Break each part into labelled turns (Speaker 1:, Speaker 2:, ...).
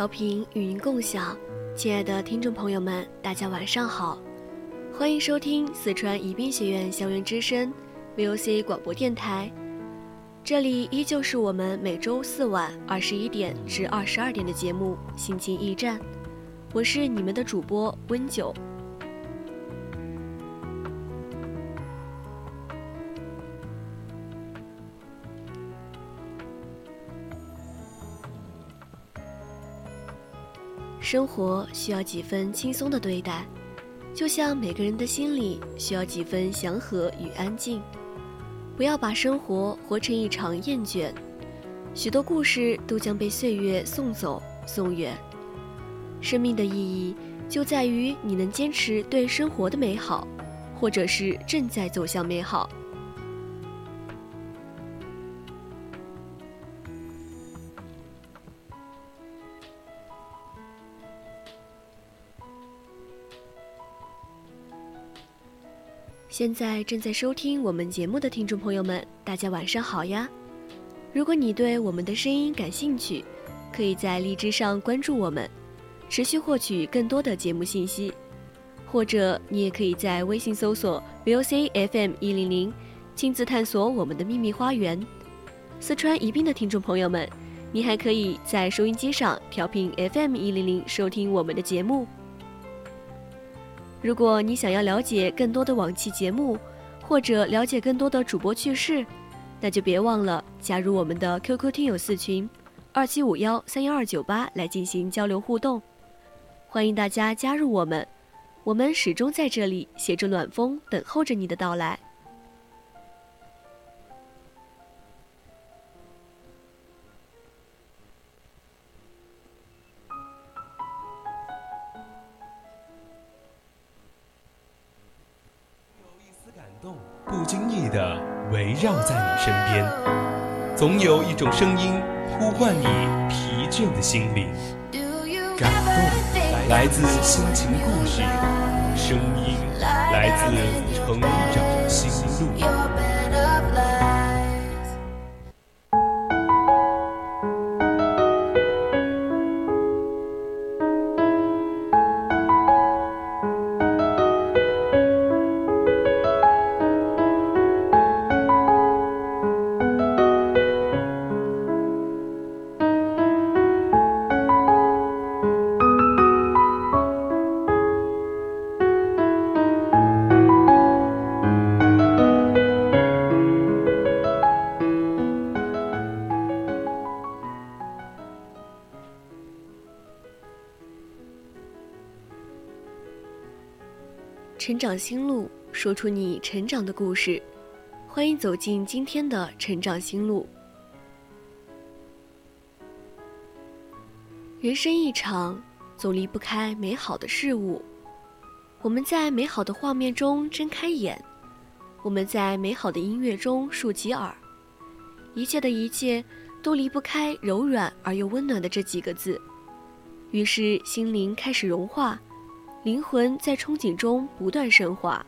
Speaker 1: 调频语音共享，亲爱的听众朋友们，大家晚上好，欢迎收听四川宜宾学院校园之声 VOC 广播电台，这里依旧是我们每周四晚二十一点至二十二点的节目《心情驿站》，我是你们的主播温九。生活需要几分轻松的对待，就像每个人的心里需要几分祥和与安静。不要把生活活成一场厌倦，许多故事都将被岁月送走送远。生命的意义就在于你能坚持对生活的美好，或者是正在走向美好。现在正在收听我们节目的听众朋友们，大家晚上好呀！如果你对我们的声音感兴趣，可以在荔枝上关注我们，持续获取更多的节目信息；或者你也可以在微信搜索 VOC FM 一零零，亲自探索我们的秘密花园。四川宜宾的听众朋友们，你还可以在收音机上调频 FM 一零零收听我们的节目。如果你想要了解更多的往期节目，或者了解更多的主播趣事，那就别忘了加入我们的 QQ 听友四群，二七五幺三幺二九八来进行交流互动。欢迎大家加入我们，我们始终在这里携着暖风，等候着你的到来。
Speaker 2: 一种声音呼唤你疲倦的心灵。感动来自心情故事，声音来自成长心路。
Speaker 1: 长心路，说出你成长的故事。欢迎走进今天的成长心路。人生一场，总离不开美好的事物。我们在美好的画面中睁开眼，我们在美好的音乐中竖起耳，一切的一切都离不开柔软而又温暖的这几个字。于是心灵开始融化，灵魂在憧憬中不断深化。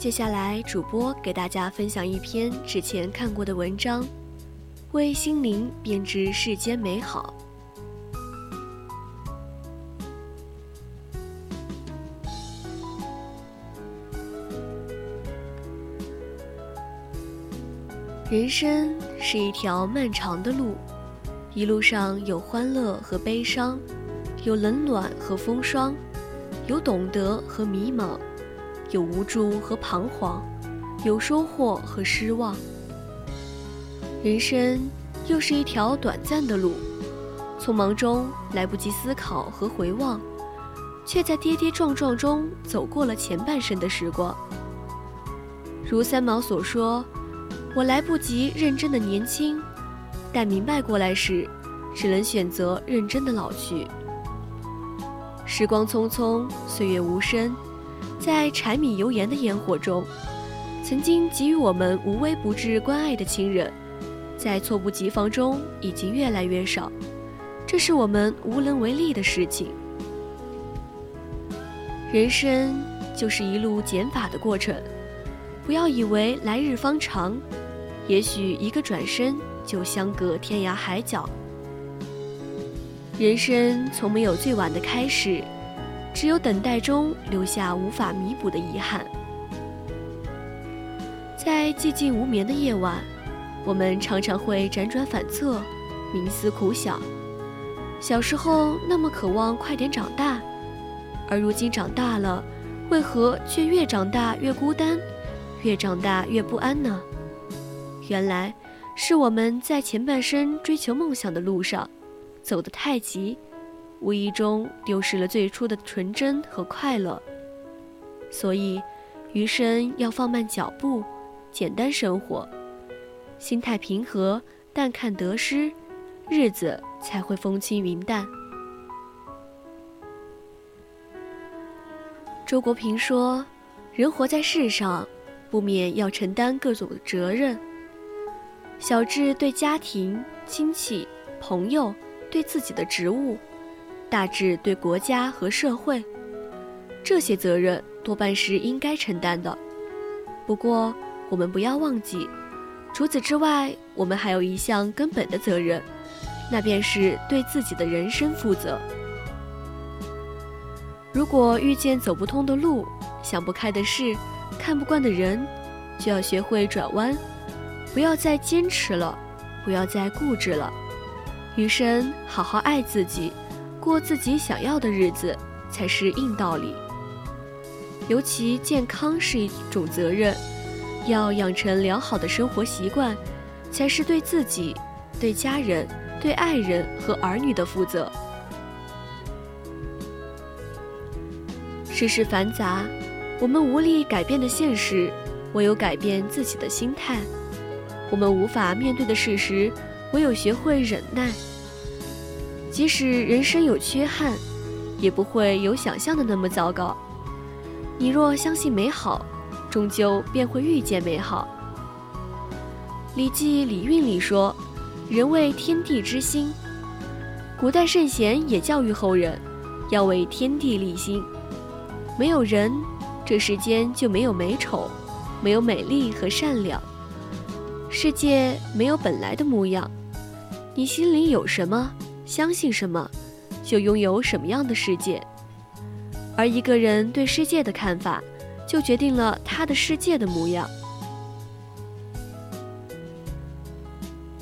Speaker 1: 接下来主播给大家分享一篇之前看过的文章为心灵编织世间美好。人生是一条漫长的路，一路上有欢乐和悲伤，有冷暖和风霜，有懂得和迷茫，有无助和彷徨，有收获和失望。人生又是一条短暂的路，匆忙中来不及思考和回望，却在跌跌撞撞中走过了前半生的时光。如三毛所说。我来不及认真的年轻，但明白过来时，只能选择认真的老去。时光匆匆，岁月无声，在柴米油盐的烟火中，曾经给予我们无微不至关爱的亲人，在猝不及防中已经越来越少，这是我们无能为力的事情。人生就是一路减法的过程，不要以为来日方长。也许一个转身就相隔天涯海角。人生从没有最晚的开始，只有等待中留下无法弥补的遗憾。在寂静无眠的夜晚，我们常常会辗转反侧，冥思苦想。小时候那么渴望快点长大，而如今长大了，为何却越长大越孤单，越长大越不安呢？原来，是我们在前半生追求梦想的路上，走得太急，无意中丢失了最初的纯真和快乐。所以，余生要放慢脚步，简单生活，心态平和，淡看得失，日子才会风轻云淡。周国平说：“人活在世上，不免要承担各种责任。”小至对家庭、亲戚、朋友，对自己的职务；大至对国家和社会，这些责任多半是应该承担的。不过，我们不要忘记，除此之外，我们还有一项根本的责任，那便是对自己的人生负责。如果遇见走不通的路、想不开的事、看不惯的人，就要学会转弯。不要再坚持了，不要再固执了，余生好好爱自己，过自己想要的日子才是硬道理。尤其健康是一种责任，要养成良好的生活习惯，才是对自己、对家人、对爱人和儿女的负责。世事繁杂，我们无力改变的现实，唯有改变自己的心态。我们无法面对的事实，唯有学会忍耐。即使人生有缺憾，也不会有想象的那么糟糕。你若相信美好，终究便会遇见美好。《礼记·礼运》里说：“人为天地之心。”古代圣贤也教育后人，要为天地立心。没有人，这世间就没有美丑，没有美丽和善良。世界没有本来的模样，你心里有什么，相信什么，就拥有什么样的世界。而一个人对世界的看法，就决定了他的世界的模样。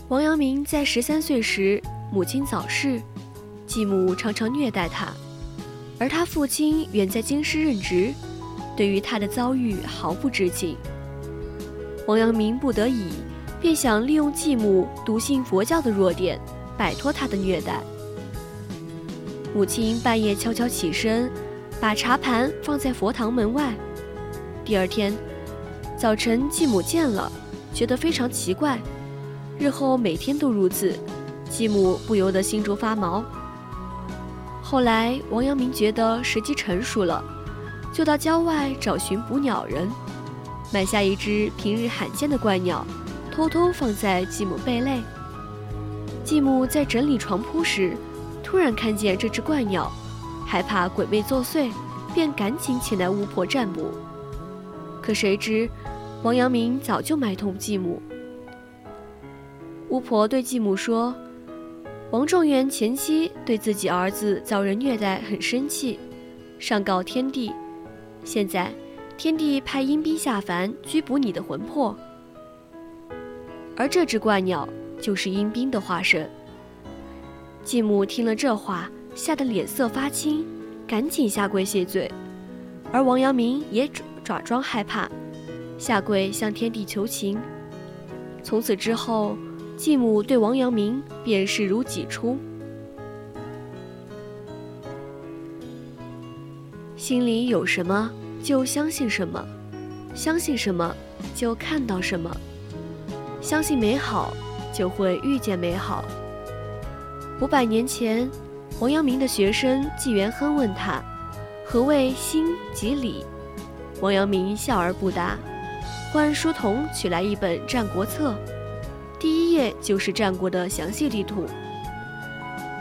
Speaker 1: 王阳明在十三岁时，母亲早逝，继母常常虐待他，而他父亲远在京师任职，对于他的遭遇毫不知情。王阳明不得已。便想利用继母笃信佛教的弱点，摆脱她的虐待。母亲半夜悄悄起身，把茶盘放在佛堂门外。第二天早晨，继母见了，觉得非常奇怪。日后每天都如此，继母不由得心中发毛。后来，王阳明觉得时机成熟了，就到郊外找寻捕鸟人，买下一只平日罕见的怪鸟。偷偷放在继母被内。继母在整理床铺时，突然看见这只怪鸟，害怕鬼魅作祟，便赶紧请来巫婆占卜。可谁知，王阳明早就买通继母。巫婆对继母说：“王状元前妻对自己儿子遭人虐待很生气，上告天帝。现在，天帝派阴兵下凡拘捕你的魂魄。而这只怪鸟就是阴兵的化身。”继母听了这话，吓得脸色发青，赶紧下跪谢罪。而王阳明也爪爪装害怕，下跪向天帝求情。从此之后。继母对王阳明便视如己出，心里有什么就相信什么，相信什么就看到什么，相信美好就会遇见美好。五百年前，王阳明的学生纪元亨问他：“何谓心即理？”王阳明笑而不答，唤书童取来一本《战国策》。第一页就是战国的详细地图。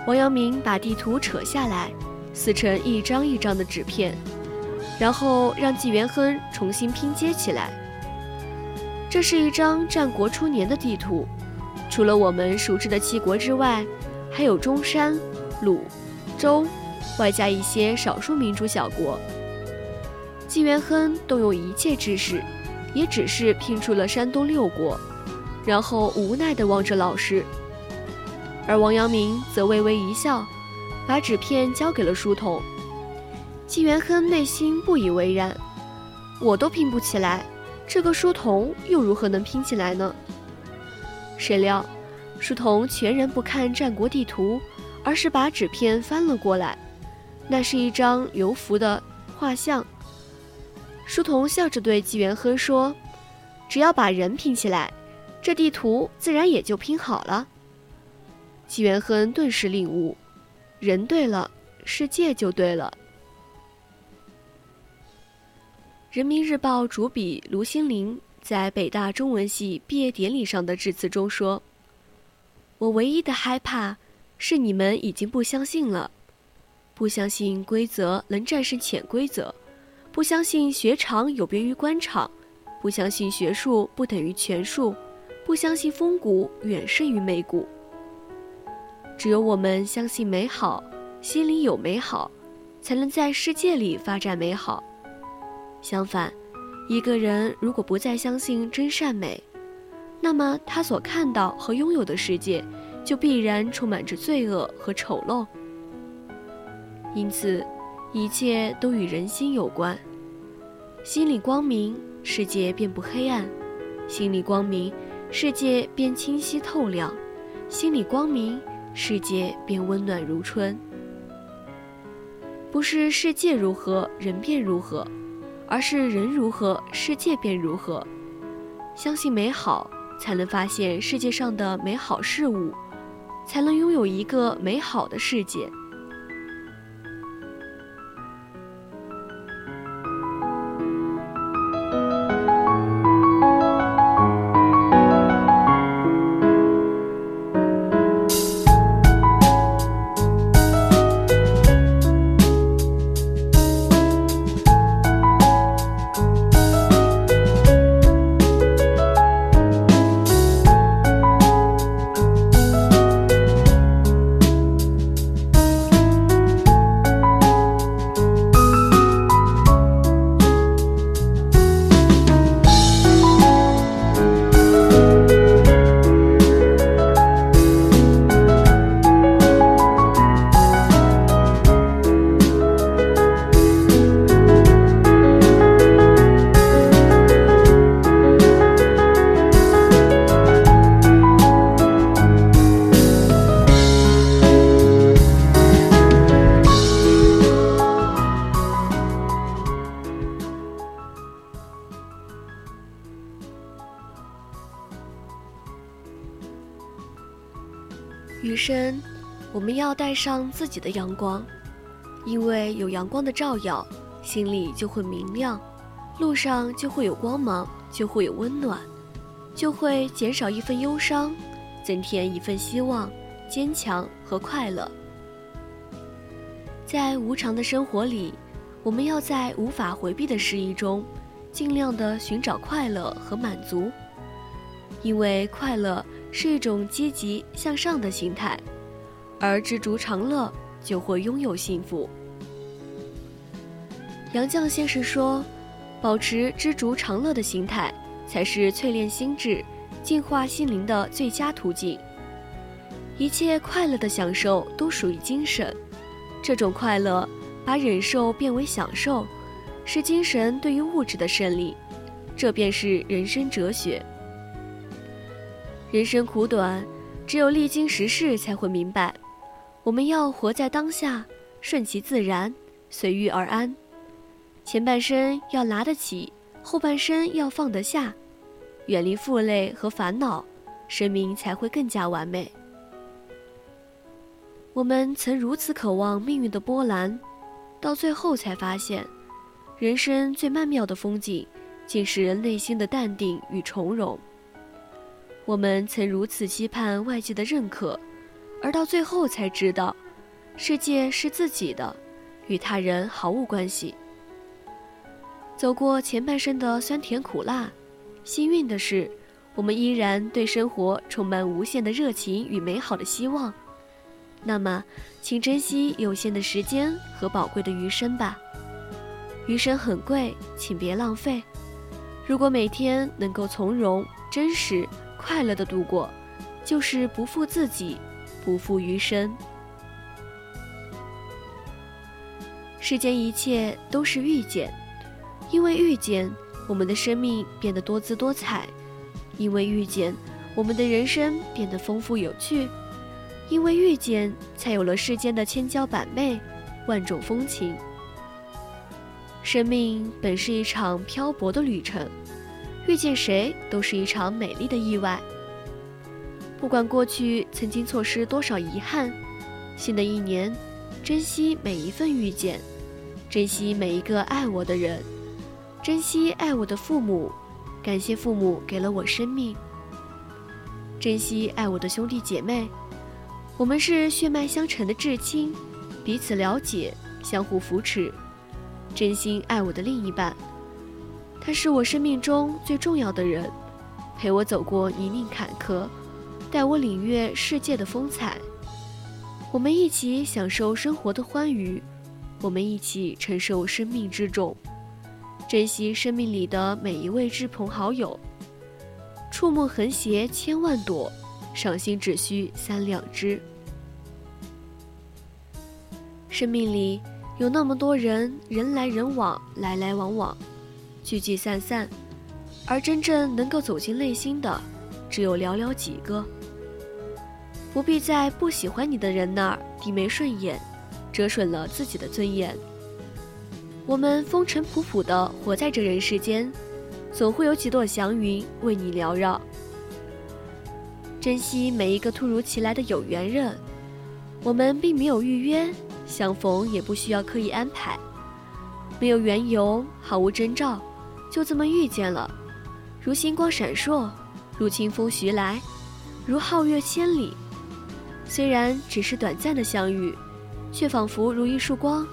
Speaker 1: 王阳明把地图扯下来，撕成一张一张的纸片，然后让纪元亨重新拼接起来。这是一张战国初年的地图，除了我们熟知的七国之外，还有中山、鲁、周，外加一些少数民族小国。纪元亨动用一切知识，也只是拼出了山东六国。然后无奈地望着老师，而王阳明则微微一笑，把纸片交给了书童。纪元亨内心不以为然：“我都拼不起来，这个书童又如何能拼起来呢？”谁料，书童全然不看战国地图，而是把纸片翻了过来，那是一张刘福的画像。书童笑着对纪元亨说：“只要把人拼起来。”这地图自然也就拼好了。纪元亨顿时领悟：人对了，世界就对了。人民日报主笔卢新林在北大中文系毕业典礼上的致辞中说：“我唯一的害怕是你们已经不相信了，不相信规则能战胜潜规则，不相信学场有别于官场，不相信学术不等于权术。”不相信风骨远胜于媚骨。只有我们相信美好，心里有美好，才能在世界里发展美好。相反，一个人如果不再相信真善美，那么他所看到和拥有的世界，就必然充满着罪恶和丑陋。因此，一切都与人心有关。心里光明，世界便不黑暗；心里光明。世界便清晰透亮，心里光明，世界便温暖如春。不是世界如何，人便如何，而是人如何，世界便如何。相信美好，才能发现世界上的美好事物，才能拥有一个美好的世界。余生，我们要带上自己的阳光，因为有阳光的照耀，心里就会明亮，路上就会有光芒，就会有温暖，就会减少一份忧伤，增添一份希望、坚强和快乐。在无常的生活里，我们要在无法回避的失意中，尽量的寻找快乐和满足，因为快乐是一种积极向上的心态，而知足常乐就会拥有幸福。杨绛先生说：“保持知足常乐的心态，才是淬炼心智、净化心灵的最佳途径。一切快乐的享受都属于精神，这种快乐把忍受变为享受。”是精神对于物质的胜利，这便是人生哲学。人生苦短，只有历经时事才会明白，我们要活在当下，顺其自然，随遇而安。前半生要拿得起，后半生要放得下，远离负累和烦恼，生命才会更加完美。我们曾如此渴望命运的波澜，到最后才发现。人生最曼妙的风景，竟是人内心的淡定与从容。我们曾如此期盼外界的认可，而到最后才知道，世界是自己的，与他人毫无关系。走过前半生的酸甜苦辣，幸运的是，我们依然对生活充满无限的热情与美好的希望。那么，请珍惜有限的时间和宝贵的余生吧。余生很贵，请别浪费。如果每天能够从容、真实、快乐的度过，就是不负自己，不负余生。世间一切都是遇见，因为遇见，我们的生命变得多姿多彩；因为遇见，我们的人生变得丰富有趣；因为遇见，才有了世间的千娇百媚、万种风情。生命本是一场漂泊的旅程，遇见谁都是一场美丽的意外。不管过去曾经错失多少遗憾，新的一年，珍惜每一份遇见，珍惜每一个爱我的人，珍惜爱我的父母，感谢父母给了我生命，珍惜爱我的兄弟姐妹，我们是血脉相承的至亲，彼此了解，相互扶持。真心爱我的另一半，他是我生命中最重要的人，陪我走过泥泞坎坷，带我领略世界的风采。我们一起享受生活的欢愉，我们一起承受生命之重，珍惜生命里的每一位志朋好友。触目横斜千万朵，赏心只需三两枝。生命里。有那么多人，人来人往，来来往往，聚聚散散，而真正能够走进内心的，只有寥寥几个。不必在不喜欢你的人那儿低眉顺眼，折损了自己的尊严。我们风尘仆仆地活在这人世间，总会有几朵祥云为你缭绕。珍惜每一个突如其来的有缘人，我们并没有预约。相逢也不需要刻意安排，没有缘由，毫无征兆，就这么遇见了，如星光闪烁，如清风徐来，如皓月千里。虽然只是短暂的相遇，却仿佛如一束光，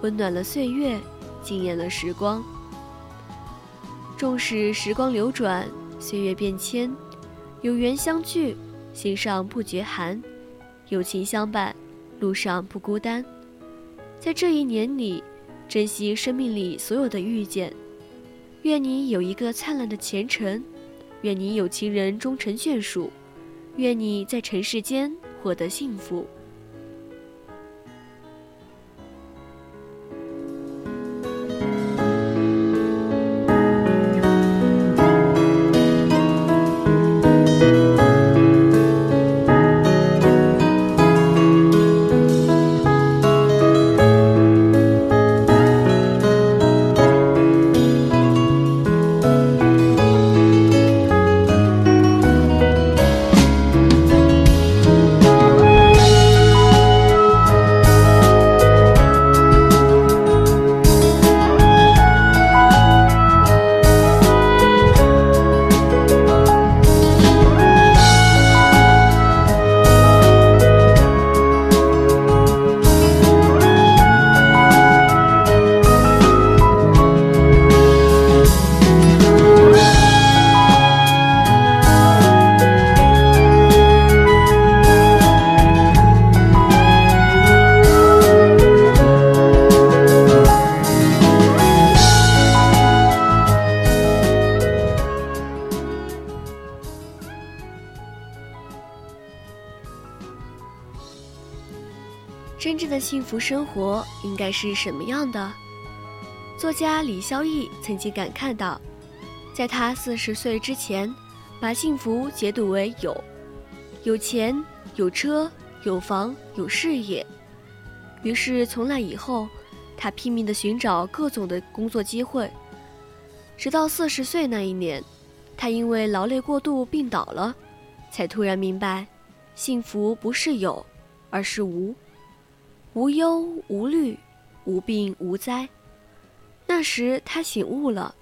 Speaker 1: 温暖了岁月，惊艳了时光。纵使时光流转，岁月变迁，有缘相聚，心上不觉寒；有情相伴。路上不孤单，在这一年里，珍惜生命里所有的遇见。愿你有一个灿烂的前程，愿你有情人终成眷属，愿你在尘世间获得幸福。真正的幸福生活应该是什么样的？作家李孝义曾经感慨道：“在他四十岁之前，把幸福解读为有，有钱、有车、有房、有事业。于是从那以后，他拼命地寻找各种的工作机会。直到四十岁那一年，他因为劳累过度病倒了，才突然明白，幸福不是有，而是无。”无忧无虑，无病无灾。那时他醒悟了，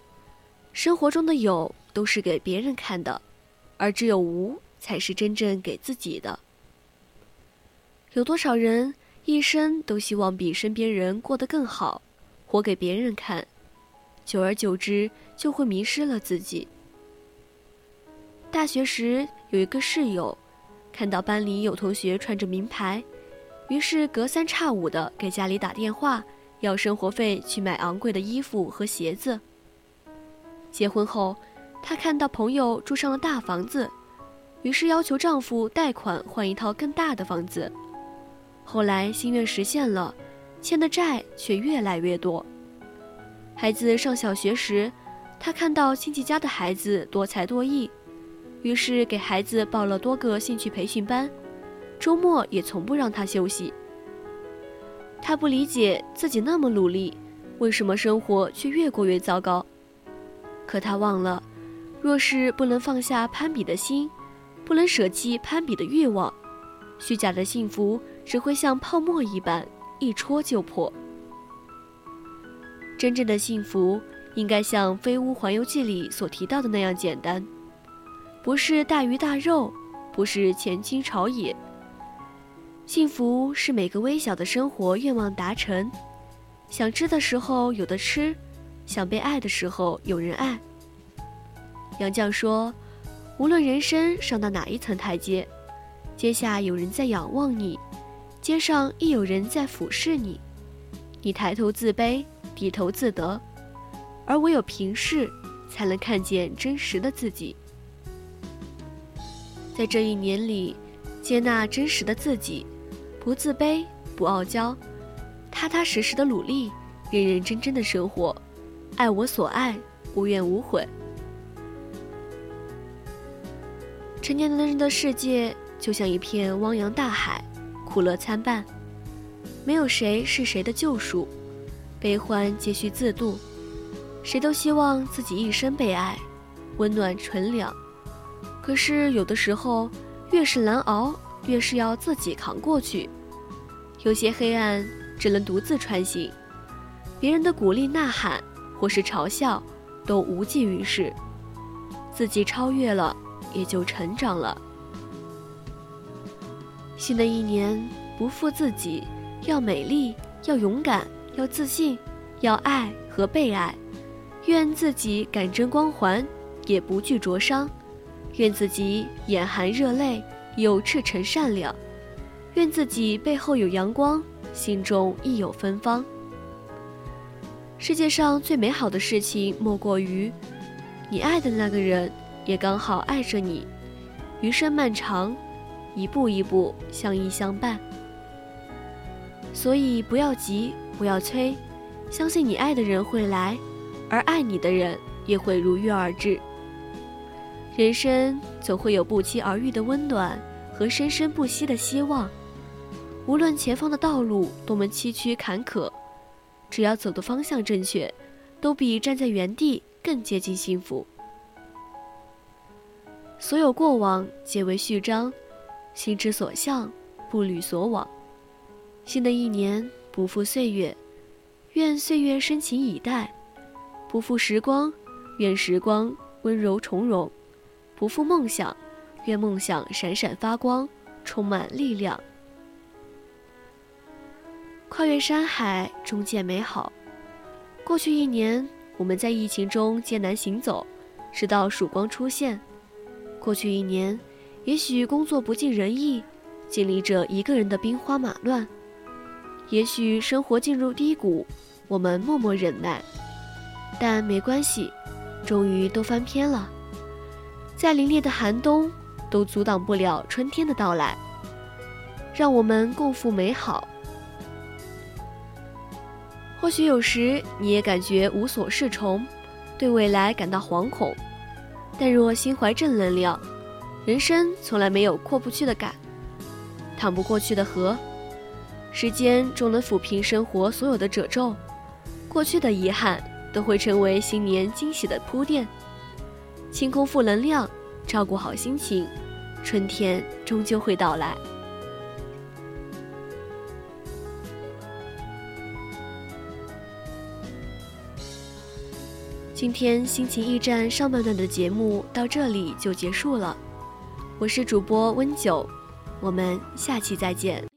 Speaker 1: 生活中的有都是给别人看的，而只有无才是真正给自己的。有多少人一生都希望比身边人过得更好，活给别人看，久而久之就会迷失了自己。大学时有一个室友，看到班里有同学穿着名牌。于是隔三差五的给家里打电话，要生活费去买昂贵的衣服和鞋子。结婚后，她看到朋友住上了大房子，于是要求丈夫贷款换一套更大的房子。后来心愿实现了，欠的债却越来越多。孩子上小学时，她看到亲戚家的孩子多才多艺，于是给孩子报了多个兴趣培训班。周末也从不让他休息。他不理解自己那么努力，为什么生活却越过越糟糕？可他忘了，若是不能放下攀比的心，不能舍弃攀比的欲望，虚假的幸福只会像泡沫一般一戳就破。真正的幸福应该像《飞屋环游记》里所提到的那样简单，不是大鱼大肉，不是前倾朝野。幸福是每个微小的生活愿望达成，想吃的时候有的吃，想被爱的时候有人爱。杨绛说：“无论人生上到哪一层台阶，阶下有人在仰望你，阶上亦有人在俯视你。你抬头自卑，低头自得，而唯有平视，才能看见真实的自己。在这一年里，接纳真实的自己。”不自卑，不傲娇，踏踏实实的努力，认认真真的生活，爱我所爱，无怨无悔。成年人的世界就像一片汪洋大海，苦乐参半，没有谁是谁的救赎，悲欢皆需自度。谁都希望自己一生被爱，温暖纯良。可是有的时候，越是难熬。越是要自己扛过去，有些黑暗只能独自穿行，别人的鼓励呐喊或是嘲笑都无济于事，自己超越了，也就成长了。新的一年，不负自己，要美丽，要勇敢，要自信，要爱和被爱。愿自己感真光环，也不惧灼伤；愿自己眼含热泪。有赤诚善良，愿自己背后有阳光，心中亦有芬芳。世界上最美好的事情，莫过于你爱的那个人也刚好爱着你。余生漫长，一步一步相依相伴。所以不要急，不要催，相信你爱的人会来，而爱你的人也会如约而至。人生总会有不期而遇的温暖和生生不息的希望，无论前方的道路多么崎岖坎坷，只要走的方向正确，都比站在原地更接近幸福。所有过往皆为序章，心之所向，步履所往。新的一年不负岁月，愿岁月深情以待；不负时光，愿时光温柔从容。不负梦想，愿梦想闪闪发光，充满力量。跨越山海，终见美好。过去一年，我们在疫情中艰难行走，直到曙光出现。过去一年，也许工作不尽人意，经历着一个人的兵荒马乱；也许生活进入低谷，我们默默忍耐。但没关系，终于都翻篇了。在凛冽的寒冬都阻挡不了春天的到来。让我们共赴美好，或许有时你也感觉无所适从，对未来感到惶恐。但若心怀正能量，人生从来没有过不去的坎，淌不过去的河。时间终能抚平生活所有的褶皱，过去的遗憾都会成为新年惊喜的铺垫。清空负能量，照顾好心情，春天终究会到来。今天心情驿站上半段的节目到这里就结束了，我是主播温九，我们下期再见。